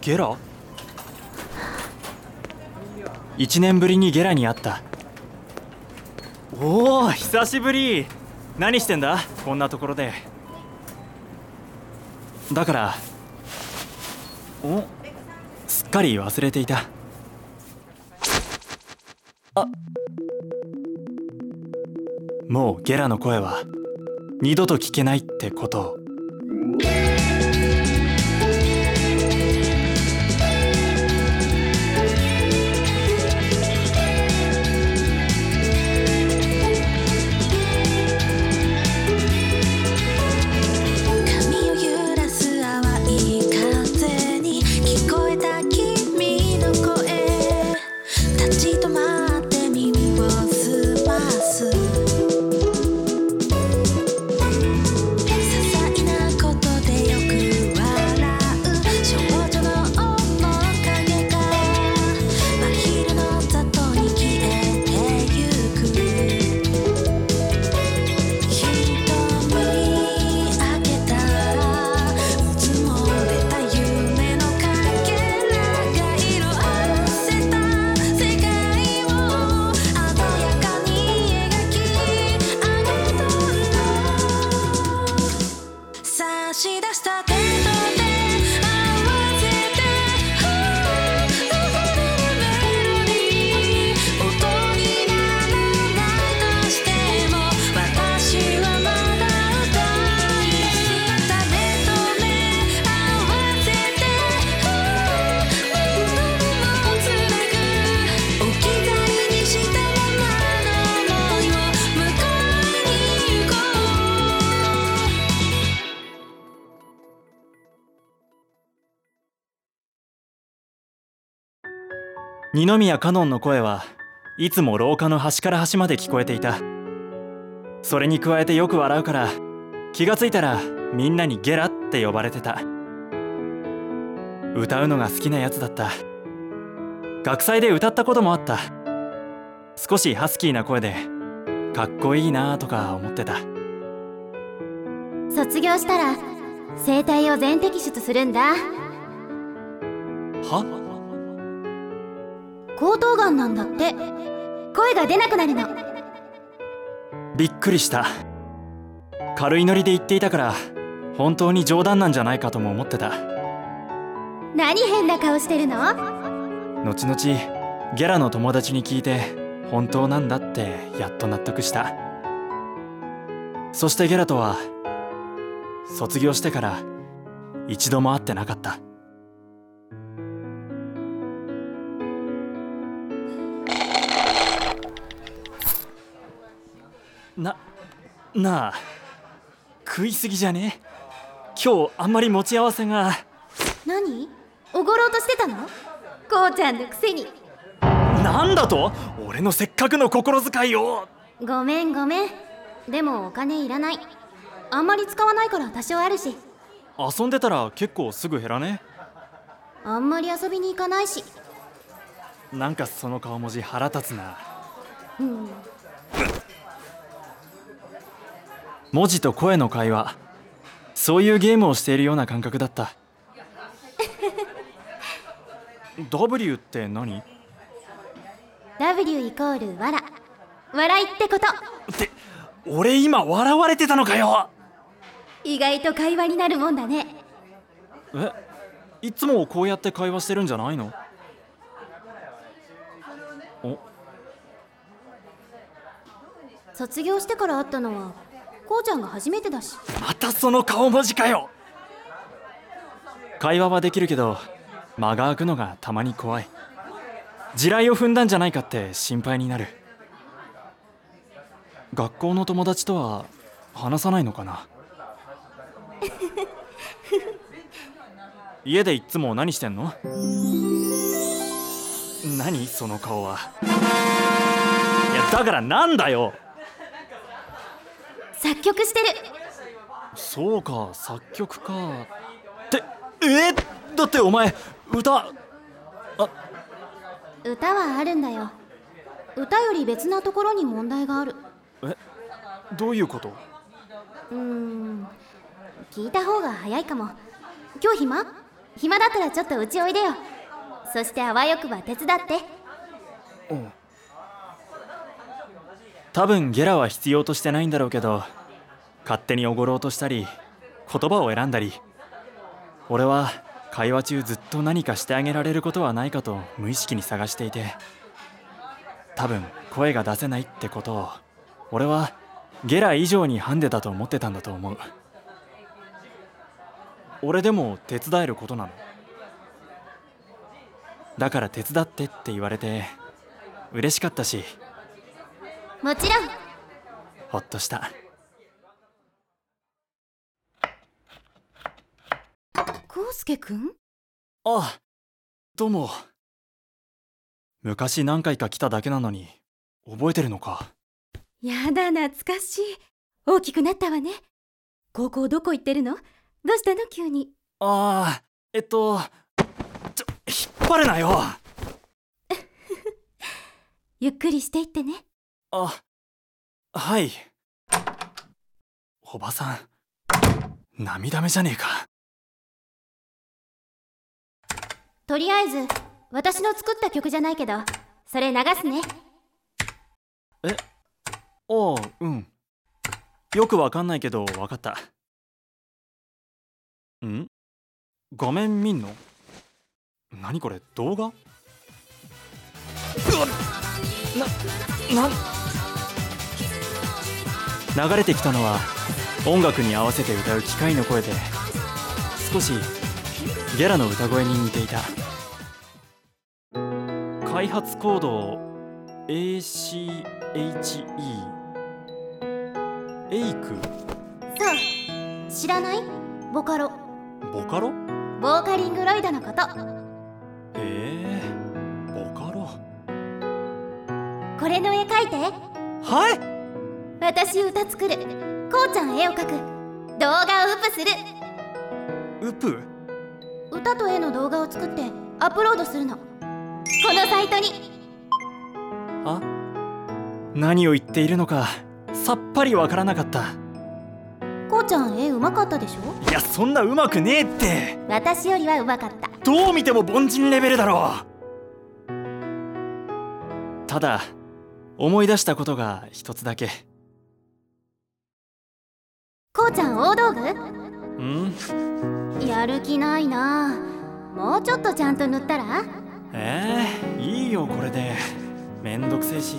ゲラ？1年ぶりにゲラに会った。おお久しぶり。何してんだ？こんなところで。だからおすっかり忘れていた。あ。もうゲラの声は二度と聞けないってことを。二宮カノンの声はいつも廊下の端から端まで聞こえていた。それに加えてよく笑うから気がついたらみんなにゲラって呼ばれてた。歌うのが好きなやつだった。学祭で歌ったこともあった。少しハスキーな声でかっこいいなとか思ってた。卒業したら声帯を全摘出するんだ。は？喉頭がんなんだって声が出なくなるのびっくりした軽いノリで言っていたから本当に冗談なんじゃないかとも思ってた何変な顔してるの後々ゲラの友達に聞いて本当なんだってやっと納得したそしてゲラとは卒業してから一度も会ってなかったななあ食いすぎじゃね？今日あんまり持ち合わせが。何？おごろうとしてたの？こうちゃんのくせに。なんだと？俺のせっかくの心遣いを。ごめんごめん。でもお金いらない。あんまり使わないから多少あるし。遊んでたら結構すぐ減らね？あんまり遊びに行かないし。なんかその顔文字腹立つな。うん文字と声の会話。そういうゲームをしているような感覚だった。W って何？W イコール笑笑いってこと。って俺今笑われてたのかよ。意外と会話になるもんだね。えいつもこうやって会話してるんじゃないの？お。卒業してから会ったのはこうちゃんが初めてだし。またその顔文字かよ。会話はできるけど間が空くのがたまに怖い。地雷を踏んだんじゃないかって心配になる。学校の友達とは話さないのかな？家でいっつも何してんの？何？その顔は。いやだからなんだよ作曲してる。そうか作曲か。ってえーだってお前歌歌はあるんだよ。歌より別なところに問題がある。えどういうこと？うーん。聞いた方が早いかも。今日暇？暇だったらちょっとうちおいでよ。そしてあわよくば手伝って多分ゲラは必要としてないんだろうけど勝手におごろうとしたり言葉を選んだり俺は会話中ずっと何かしてあげられることはないかと無意識に探していて多分声が出せないってことを俺はゲラ以上にハンデだと思ってたんだと思う。俺でも手伝えることなの。だから手伝ってって言われて嬉しかったしもちろん。ほっとした。コウスケくん？あどうも。昔何回か来ただけなのに覚えてるのか？やだ懐かしい。大きくなったわね。高校どこ行ってるの？どうしたの？急に。ああえっとちょ引っ張るなよ。ゆっくりしていってねあはい。おばさん涙目じゃねえか。とりあえず私の作った曲じゃないけどそれ流すね。ああうん。よくわかんないけどわかった。ん？画面見んの？何これ？動画？うわなな流れてきたのは音楽に合わせて歌う機械の声で少しゲラの歌声に似ていた。開発コード ACHE エイク？そう知らない？ボカロ。ボカロ？ボーカリングロイドのこと。へえボカロ。これの絵描いて。はい私歌作る。こうちゃん絵を描く。動画をウップする。ウプ歌と絵の動画を作ってアップロードするの。このサイトに。あ何を言っているのかさっぱりわからなかった。こうちゃん絵うまかったでしょ？いやそんなうまくねえって。私よりはうまかった。どう見ても凡人レベルだろう。ただ思い出したことが一つだけこうちゃん大道具？ん。やる気ないな。もうちょっとちゃんと塗ったら？えー、いいよこれで。めんどくせえし。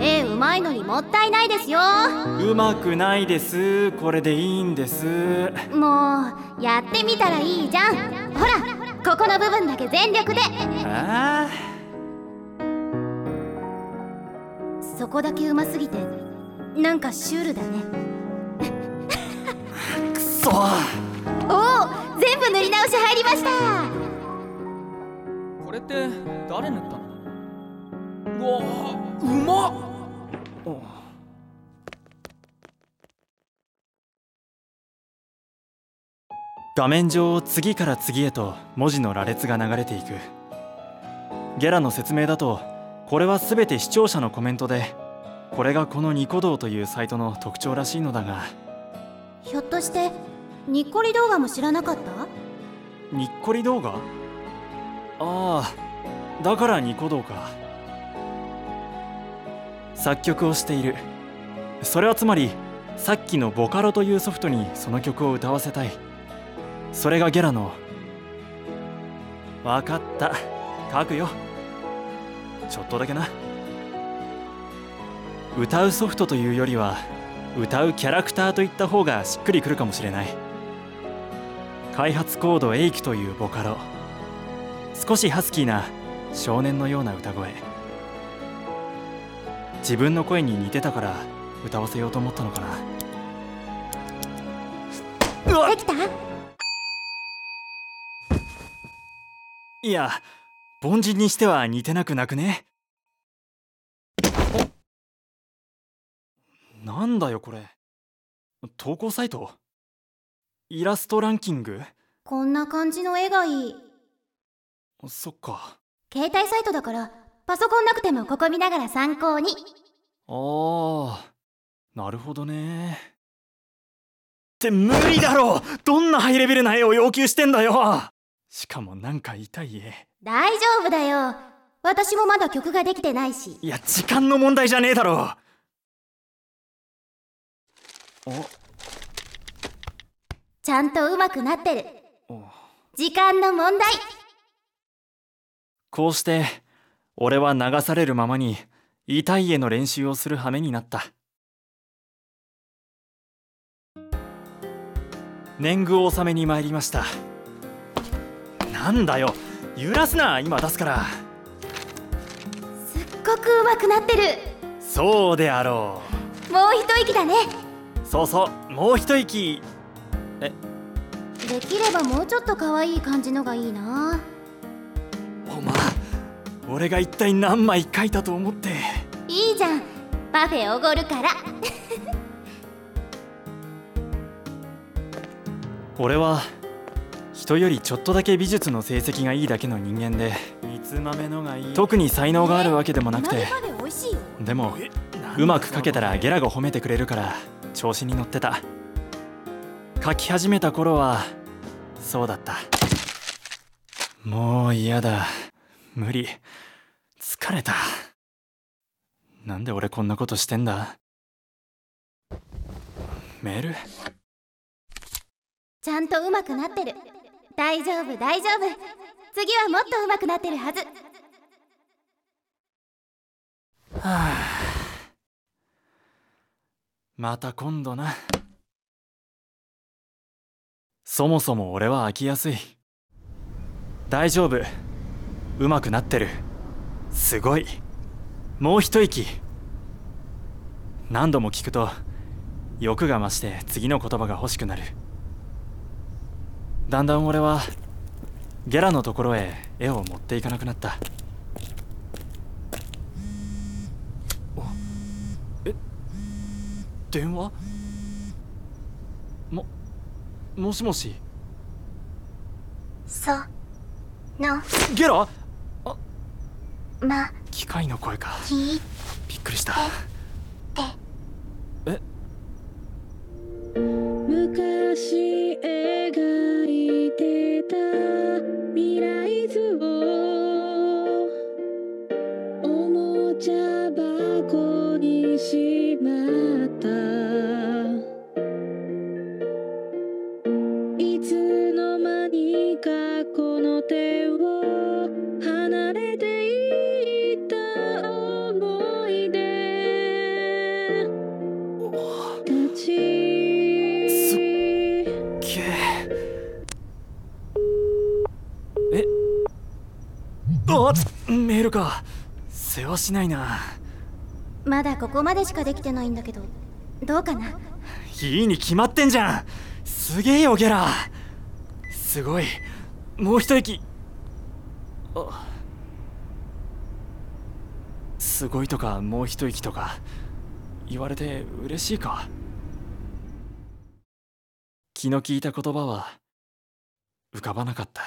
絵うまいのにもったいないですよ。うまくないです。これでいいんです。もうやってみたらいいじゃん。ほらここの部分だけ全力で。あそこだけうますぎてなんかシュールだねそおお全部塗り直し入りました。これって誰塗ったの？うわうまっ。画面上を次から次へと文字の羅列が流れていく。ゲラの説明だとこれは全て視聴者のコメントでこれがこのニコ動というサイトの特徴らしいのだが。ひょっとしてにっこり動画も知らなかった？にっこり動画？ああだからニコ動か作曲をしている。それはつまりさっきのボカロというソフトにその曲を歌わせたい。それがゲラの。わかった。書くよ。ちょっとだけな。歌うソフトというよりは歌うキャラクターといった方がしっくりくるかもしれない。開発コード A キというボカロ。少しハスキーな少年のような歌声。自分の声に似てたから歌わせようと思ったのかな。できた？いや凡人にしては似てなくなくね？おなんだよこれ。投稿サイト？イラストランキング？こんな感じの絵がいい。そっか。携帯サイトだからパソコンなくてもここ見ながら参考に。あーなるほどね。って無理だろ！どんなハイレベルな絵を要求してんだよ！しかもなんか痛い絵。大丈夫だよ。私もまだ曲ができてないし。いや時間の問題じゃねえだろ！おちゃんと上手くなってる。お時間の問題。こうして俺は流されるままに痛い絵の練習をする羽目になった。年貢納めに参りました。なんだよ。揺らすな今出すから。すっごく上手くなってる。そうであろもう一息だね。うそうそうもう一息できればもうちょっと可愛い感じのがいいな。お前俺が一体何枚描いたと思って？いいじゃん。パフェおごるから。俺は人よりちょっとだけ美術の成績がいいだけの人間で三つ豆のがいい？特に才能があるわけでもなくて。でもうまく描けたらゲラが褒めてくれるから調子に乗ってた描き始めた頃はそうだった。もう嫌だ。無理。疲れた。なんで俺こんなことしてんだ？メール？ちゃんと上手くなってる。大丈夫大丈夫。次はもっと上手くなってるはず。は あまた今度なそもそも俺は飽きやすい。大丈夫。うまくなってる。すごい。もう一息。何度も聞くと欲が増して次の言葉が欲しくなる。だんだん俺はゲラのところへ絵を持っていかなくなった。え？電話？ももしもし？その。ゲラ？ま。機械の声か。きびっくりしたメールか。世話しないな。まだここまでしかできてないんだけどどうかな？いいに決まってんじゃん。すげえよゲラ。すごい。もう一息。あ。すごいとかもう一息とか。言われて嬉しいか。気の利いた言葉は浮かばなかった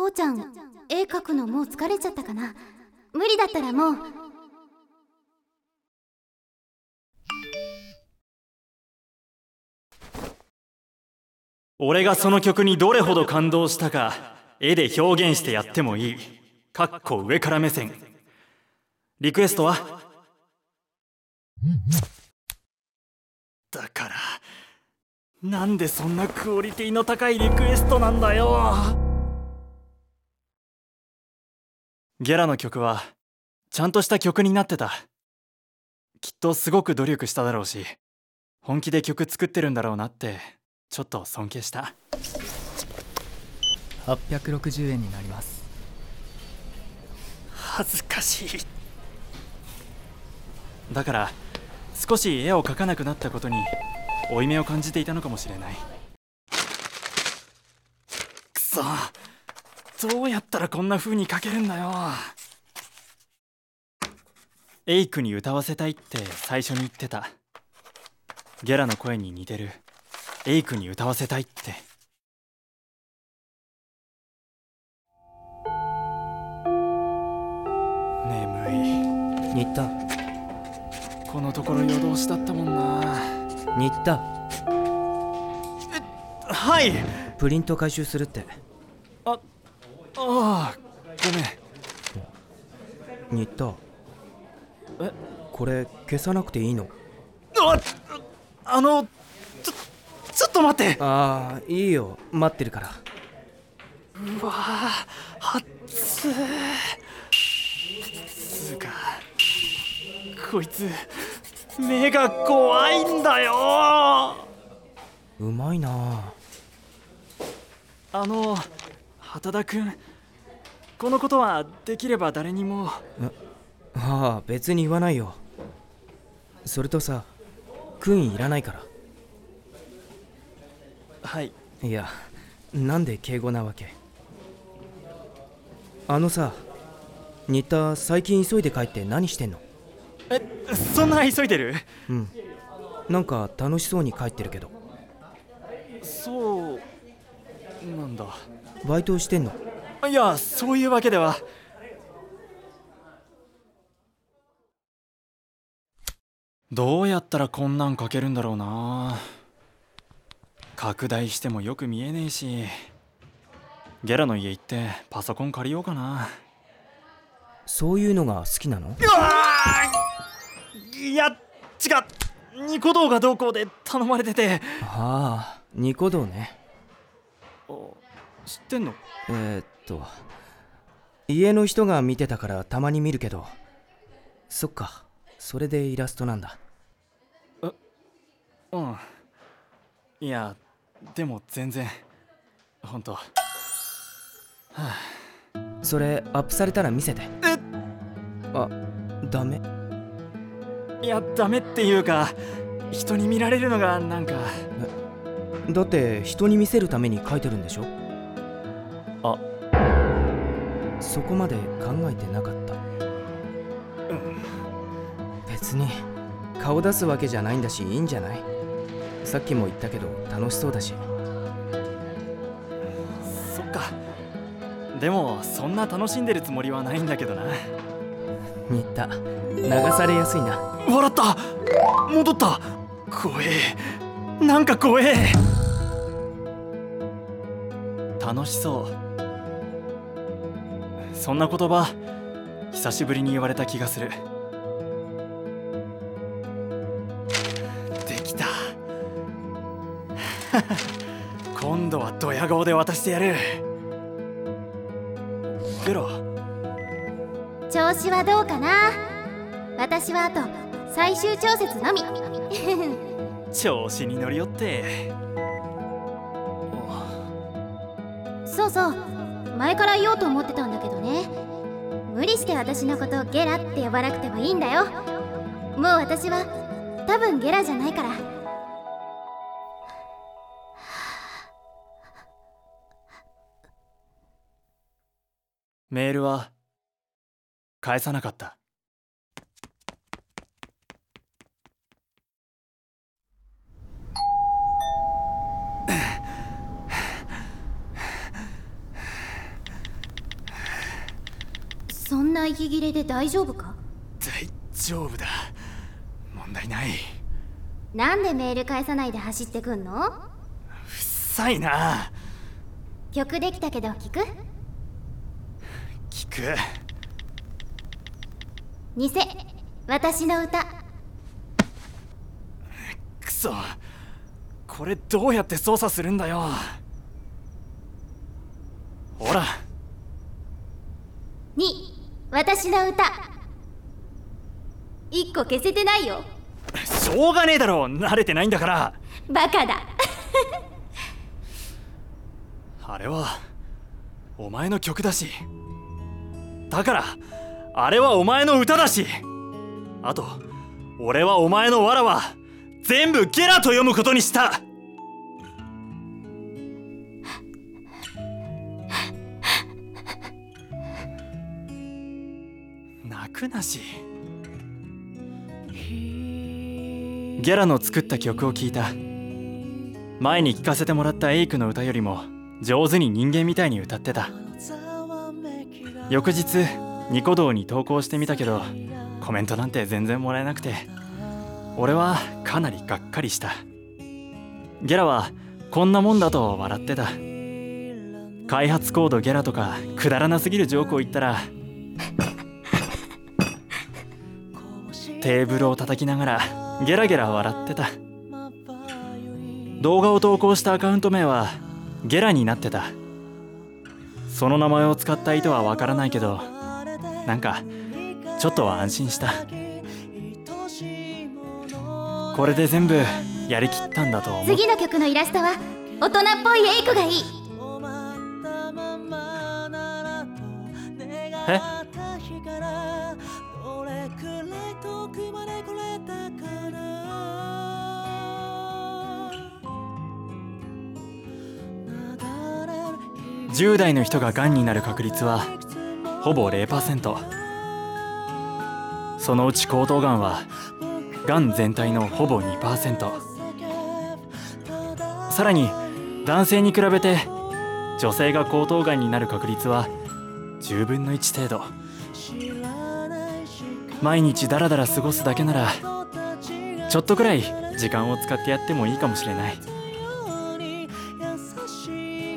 こうちゃん絵描くのもう疲れちゃったかな。無理だったらもう。俺がその曲にどれほど感動したか絵で表現してやってもいい。かっこ上から目線。リクエストは？だからなんでそんなクオリティの高いリクエストなんだよ。ゲラの曲はちゃんとした曲になってた。きっとすごく努力しただろうし本気で曲作ってるんだろうなってちょっと尊敬した。860円になります。恥ずかしい。だから少し絵を描かなくなったことに負い目を感じていたのかもしれない。くそどうやったらこんな風に描けるんだよ。エイクに歌わせたいって最初に言ってた。ゲラの声に似てる。エイクに歌わせたいって。眠い。新田このところ夜通しだったもんな。新田はい。プリント回収するって。ああごめん。新田。え？これ消さなくていいの？ああのちょちょっと待って。ああいいよ。待ってるから。うわあ熱い。つうかこいつ目が怖いんだよ。うまいな。あの畑田君このことはできれば誰にも。ああ別に言わないよ。それとさ君いらないから。はい。いやなんで敬語なわけ？あのさ新田最近急いで帰って何してんの？えそんな急いでる？うん。なんか楽しそうに帰ってるけど。そうなんだ。バイトしてんの？いやそういうわけでは。どうやったらこんなん書けるんだろうな。拡大してもよく見えねえし。ゲラの家行ってパソコン借りようかな。そういうのが好きなの？いや違う。ニコ動がどうこうで頼まれてて。ああニコ動ね。知ってんの？えー、っと家の人が見てたからたまに見るけどそっかそれでイラストなんだ。うん。いやでも全然本当。それアップされたら見せて。え？あダメ？いやダメっていうか人に見られるのがなんか。だって人に見せるために書いてるんでしょ？あそこまで考えてなかった。別に顔出すわけじゃないんだしいいんじゃない？さっきも言ったけど楽しそうだし。そっか。でもそんな楽しんでるつもりはないんだけどな。新田流されやすいな。笑った。戻った。怖え。なんか怖え。楽しそうそんな言葉久しぶりに言われた気がする。できた。今度はドヤ顔で渡してやる。ゲロ調子はどうかな？私はあと最終調節のみ。調子に乗りよって。そうそう。前から言おうと思ってして私のことをゲラって呼ばなくてもいいんだよ。もう私は多分ゲラじゃないから。メールは返さなかったそんな息切れで大丈夫か？大丈夫だ。問題ない。なんでメール返さないで走ってくんの？うっさいな。曲できたけど聞く？聞く。偽。私の歌。くそ。これどうやって操作するんだよ。ほら。2私の歌。1個消せてないよ。しょうがねえだろ慣れてないんだから。バカだ。あれはお前の曲だし。だからあれはお前の歌だし。あと俺はお前のわらは全部ゲラと読むことにした泣くなし。ゲラの作った曲を聴いた。前に聴かせてもらったエイクの歌よりも上手に人間みたいに歌ってた。翌日ニコ動に投稿してみたけどコメントなんて全然もらえなくて。俺はかなりがっかりした。ゲラはこんなもんだと笑ってた。開発コードゲラとかくだらなすぎるジョークを言ったらテーブルを叩きながらゲラゲラ笑ってた。動画を投稿したアカウント名はゲラになってた。その名前を使った意図はわからないけどなんかちょっとは安心した。これで全部やりきったんだと思う。次の曲のイラストは大人っぽいエイクがいい。え？10代の人ががんになる確率はほぼ0%そのうち喉頭がんはがん全体のほぼ2%さらに男性に比べて女性が喉頭がんになる確率は10分の1程度。毎日ダラダラ過ごすだけならちょっとくらい時間を使ってやってもいいかもしれない。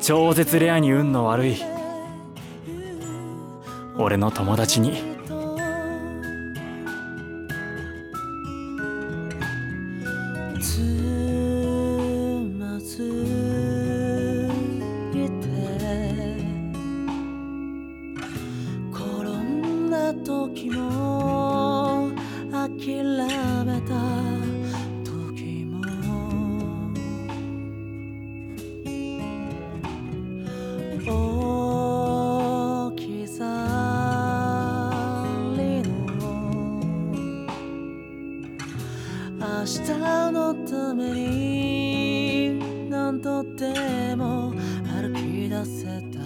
超絶レアに運の悪い俺の友達に日のために何とでも歩き出せた。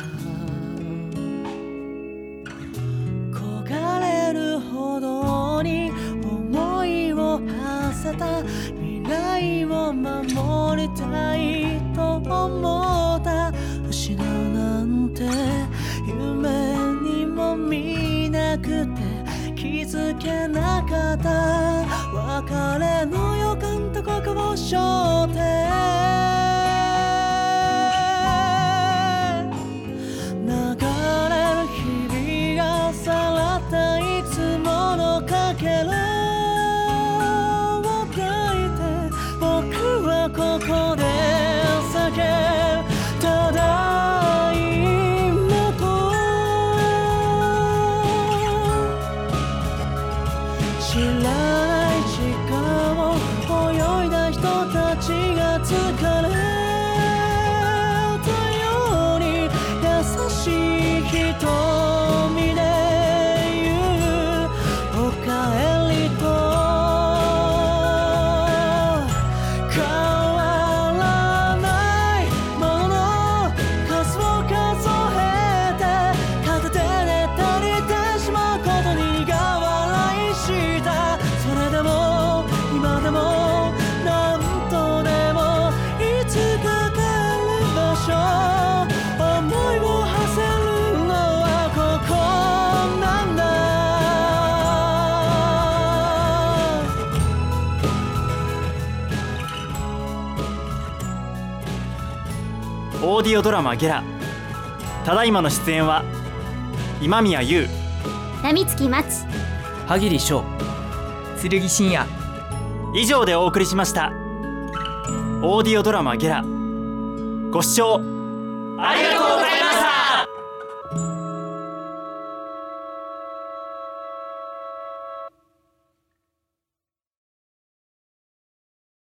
焦がれるほどに思いを馳せた。未来を守りたいと思った。失うなんて夢にも見なくて気づけなかった。別れの予感とここを焦点ディオドラマ「ゲラ」ただいまの出演は今宮優波月松歯切翔剣深夜以上でお送りしました。オーディオドラマ「ゲラ」ご視聴ありがとうございました